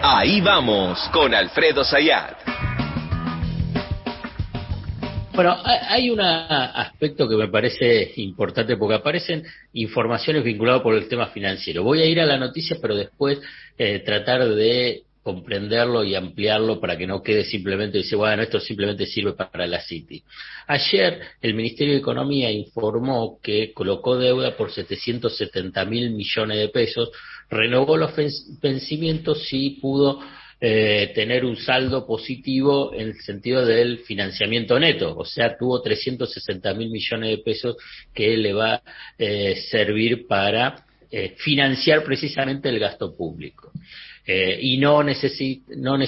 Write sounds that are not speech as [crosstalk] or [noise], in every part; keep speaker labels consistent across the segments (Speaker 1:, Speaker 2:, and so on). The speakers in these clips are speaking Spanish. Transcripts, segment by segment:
Speaker 1: Ahí vamos con Alfredo Zayat.
Speaker 2: Bueno, hay un aspecto que me parece importante porque aparecen informaciones vinculadas por el tema financiero. Voy a ir a la noticia, pero después eh, tratar de comprenderlo y ampliarlo para que no quede simplemente, dice, bueno, esto simplemente sirve para la City. Ayer el Ministerio de Economía informó que colocó deuda por 770 mil millones de pesos, renovó los vencimientos y pudo eh, tener un saldo positivo en el sentido del financiamiento neto, o sea, tuvo 360 mil millones de pesos que le va a eh, servir para eh, financiar precisamente el gasto público. Eh, y no, no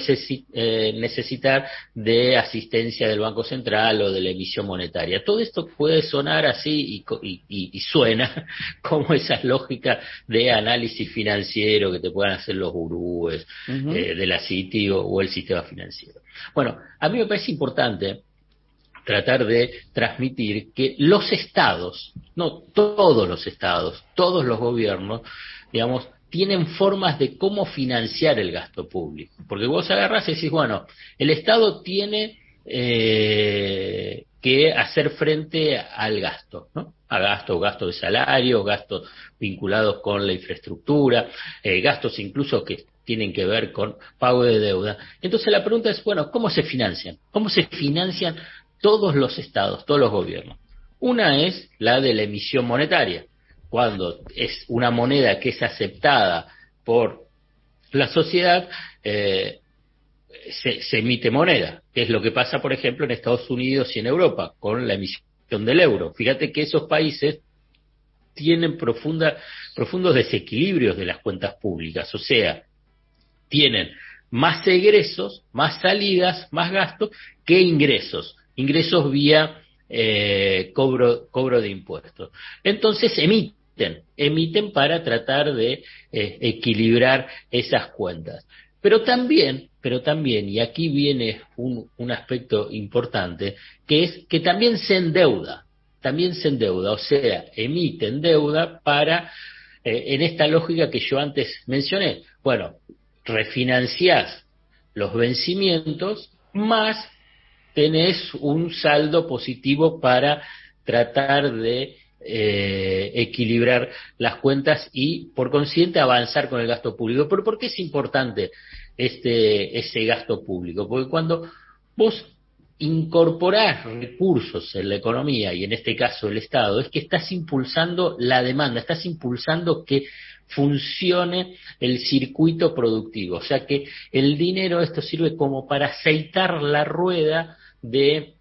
Speaker 2: eh, necesitar de asistencia del Banco Central o de la emisión monetaria. Todo esto puede sonar así y, suena [laughs] como esa lógica de análisis financiero que te puedan hacer los gurúes eh, de la Citi o, el sistema financiero. Bueno, a mí me parece importante tratar de transmitir que los estados, no todos los estados, todos los gobiernos, digamos, tienen formas de cómo financiar el gasto público. Porque vos agarras y decís, bueno, el Estado tiene eh, que hacer frente al gasto, ¿no? A gasto, gasto de salario, gastos vinculados con la infraestructura, eh, gastos incluso que tienen que ver con pago de deuda. Entonces la pregunta es, bueno, ¿cómo se financian? ¿Cómo se financian todos los estados, todos los gobiernos? Una es la de la emisión monetaria cuando es una moneda que es aceptada por la sociedad, eh, se, emite moneda, que es lo que pasa, por ejemplo, en Estados Unidos y en Europa, con la emisión del euro. Fíjate que esos países tienen profunda, profundos desequilibrios de las cuentas públicas, o sea, tienen más egresos, más salidas, más gastos que ingresos, ingresos vía eh, cobro, cobro de impuestos. Entonces emiten emiten, para tratar de eh, equilibrar esas cuentas. Pero también, pero también, y aquí viene un, un aspecto importante, que es que también se endeuda, también se endeuda, o sea, emiten deuda para, eh, en esta lógica que yo antes mencioné, bueno, refinanciás los vencimientos más tenés un saldo positivo para tratar de eh, equilibrar las cuentas y, por consiguiente, avanzar con el gasto público. Pero ¿por qué es importante este, ese gasto público? Porque cuando vos incorporás recursos en la economía, y en este caso el Estado, es que estás impulsando la demanda, estás impulsando que funcione el circuito productivo. O sea que el dinero, esto sirve como para aceitar la rueda de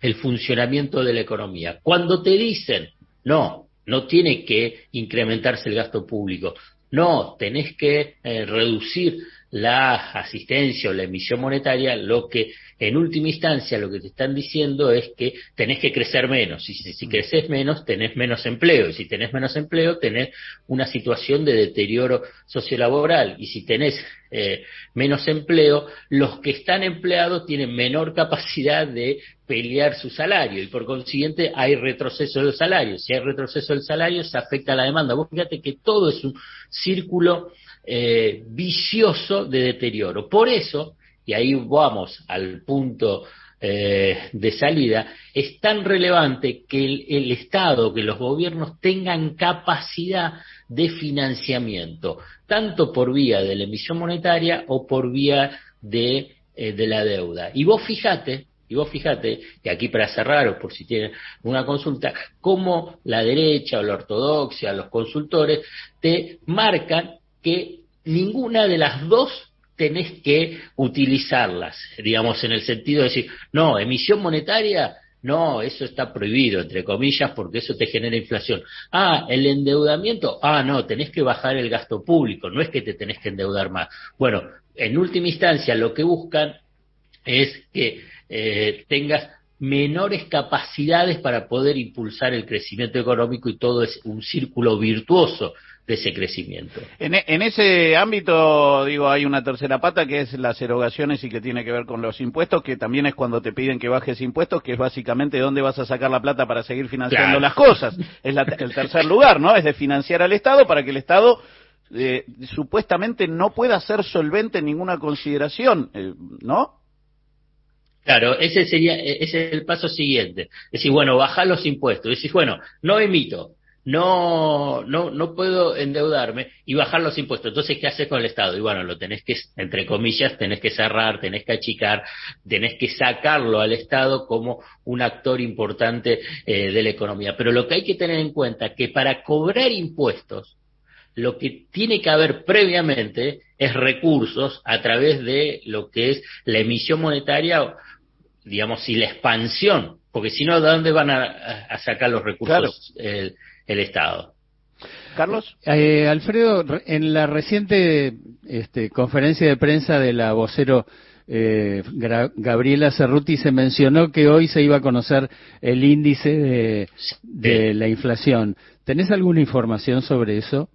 Speaker 2: el funcionamiento de la economía. Cuando te dicen no, no tiene que incrementarse el gasto público. No, tenés que eh, reducir la asistencia o la emisión monetaria, lo que en última instancia lo que te están diciendo es que tenés que crecer menos, y si, mm. creces menos tenés menos empleo, y si tenés menos empleo tenés una situación de deterioro sociolaboral, y si tenés eh, menos empleo, los que están empleados tienen menor capacidad de pelear su salario y por consiguiente hay retroceso del salario. Si hay retroceso del salario se afecta a la demanda. Vos fíjate que todo es un círculo eh, vicioso de deterioro. Por eso, y ahí vamos al punto eh, de salida, es tan relevante que el, Estado, que los gobiernos tengan capacidad de financiamiento, tanto por vía de la emisión monetaria o por vía de, eh, de la deuda. Y vos fíjate, y vos fíjate, que aquí para cerrar por si tienen una consulta, cómo la derecha o la ortodoxia, los consultores, te marcan que ninguna de las dos tenés que utilizarlas, digamos, en el sentido de decir, no, emisión monetaria, no, eso está prohibido, entre comillas, porque eso te genera inflación. Ah, el endeudamiento, ah, no, tenés que bajar el gasto público, no es que te tenés que endeudar más. Bueno, en última instancia, lo que buscan es que eh, tengas menores capacidades para poder impulsar el crecimiento económico y todo es un círculo virtuoso de ese crecimiento.
Speaker 3: En, e, en, ese ámbito, digo, hay una tercera pata que es las erogaciones y que tiene que ver con los impuestos, que también es cuando te piden que bajes impuestos, que es básicamente dónde vas a sacar la plata para seguir financiando las cosas. Es el tercer lugar, ¿no? Es de financiar al Estado para que el Estado eh, supuestamente no pueda ser solvente en ninguna consideración, eh, ¿no?
Speaker 2: Claro, ese sería ese es el paso siguiente. Es decir, bueno, bajar los impuestos. Es decir, bueno, no emito, no, no, no puedo endeudarme y bajar los impuestos. Entonces, ¿qué haces con el Estado? Y bueno, lo tenés que, entre comillas, tenés que cerrar, tenés que achicar, tenés que sacarlo al Estado como un actor importante eh, de la economía. Pero lo que hay que tener en cuenta es que para cobrar impuestos, lo que tiene que haber previamente es recursos a través de lo que es la emisión monetaria, digamos, y la expansión, porque si no, ¿de dónde van a, sacar los recursos el, Estado?
Speaker 3: Carlos.
Speaker 4: Eh, Alfredo, en la reciente este, conferencia de prensa de la vocero eh, Gabriela Cerruti se mencionó que hoy se iba a conocer el índice de, de la inflación. ¿Tenés alguna información sobre eso?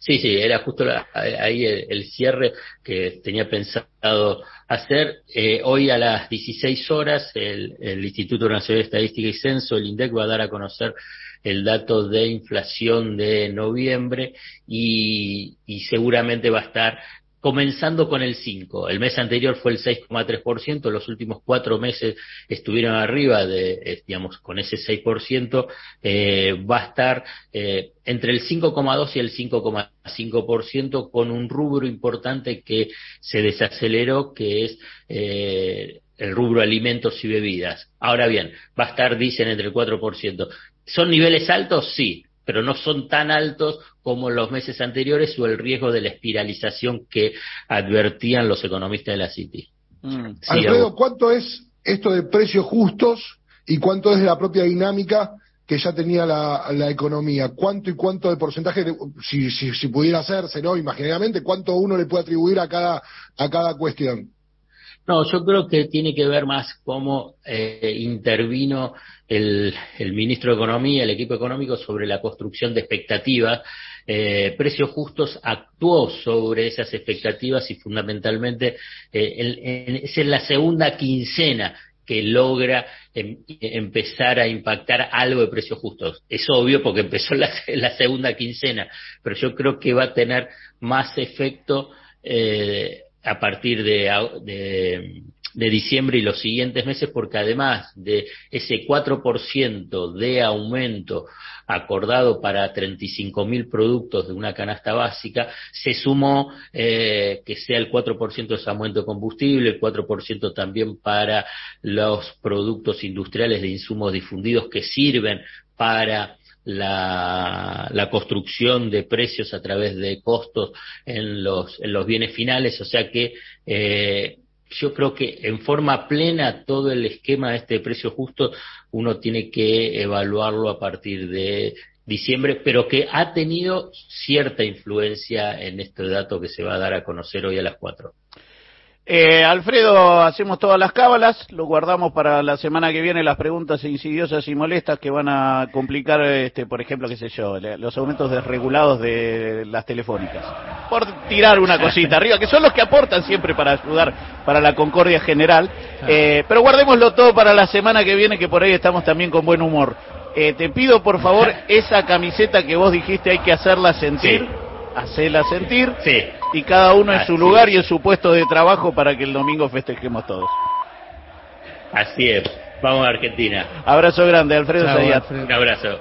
Speaker 2: Sí, sí, era justo ahí el, cierre que tenía pensado hacer. Eh, hoy a las 16 horas el, el, Instituto Nacional de Estadística y Censo, el INDEC, va a dar a conocer el dato de inflación de noviembre y seguramente va a estar comenzando con el 5. El mes anterior fue el 6,3%, los últimos cuatro meses estuvieron arriba de, eh, digamos, con ese 6%, eh, va a estar eh, entre el 5,2 y el 5,5% con un rubro importante que se desaceleró, que es eh, el rubro alimentos y bebidas. Ahora bien, va a estar, dicen, entre el 4%. ¿Son niveles altos? Sí pero no son tan altos como los meses anteriores o el riesgo de la espiralización que advertían los economistas de la City.
Speaker 5: Mm. Alfredo, ¿cuánto es esto de precios justos y cuánto es de la propia dinámica que ya tenía la, economía? ¿Cuánto y cuánto de porcentaje, si, si, si, pudiera hacerse, ¿no? Imaginariamente, cuánto uno le puede atribuir a cada, a cada cuestión?
Speaker 2: No, yo creo que tiene que ver más cómo eh, intervino el, ministro de Economía, el equipo económico, sobre la construcción de expectativas. Eh, Precios Justos actuó sobre esas expectativas y fundamentalmente eh, es en la segunda quincena que logra em, empezar a impactar algo de precios justos. Es obvio porque empezó [laughs] la, segunda quincena, pero yo creo que va a tener más efecto a partir de, de, diciembre y los siguientes meses, porque además de ese 4% de aumento acordado para 35.000 productos de una canasta básica, se sumó eh, que sea el 4% de ese aumento de combustible, el 4% también para los productos industriales de insumos difundidos que sirven para la, la, construcción de precios a través de costos en los, en los bienes finales, o sea que eh, yo creo que en forma plena todo el esquema de este precio justo uno tiene que evaluarlo a partir de diciembre, pero que ha tenido cierta influencia en este dato que se va a dar a conocer hoy a las cuatro.
Speaker 3: Eh, Alfredo, hacemos todas las cábalas, lo guardamos para la semana que viene las preguntas insidiosas y molestas que van a complicar, este, por ejemplo, qué sé yo, los aumentos desregulados de las telefónicas. Por tirar una [laughs] cosita arriba, que son los que aportan siempre para ayudar para la concordia general. Eh, pero guardémoslo todo para la semana que viene, que por ahí estamos también con buen humor. Eh, te pido, por favor, [laughs] esa camiseta que vos dijiste hay que hacerla sentir. Hacela sentir.
Speaker 2: Sí
Speaker 3: y cada uno en su lugar y en su puesto de trabajo para que el domingo festejemos todos.
Speaker 2: Así es. Vamos a Argentina.
Speaker 3: Abrazo grande, Alfredo
Speaker 2: Un abrazo.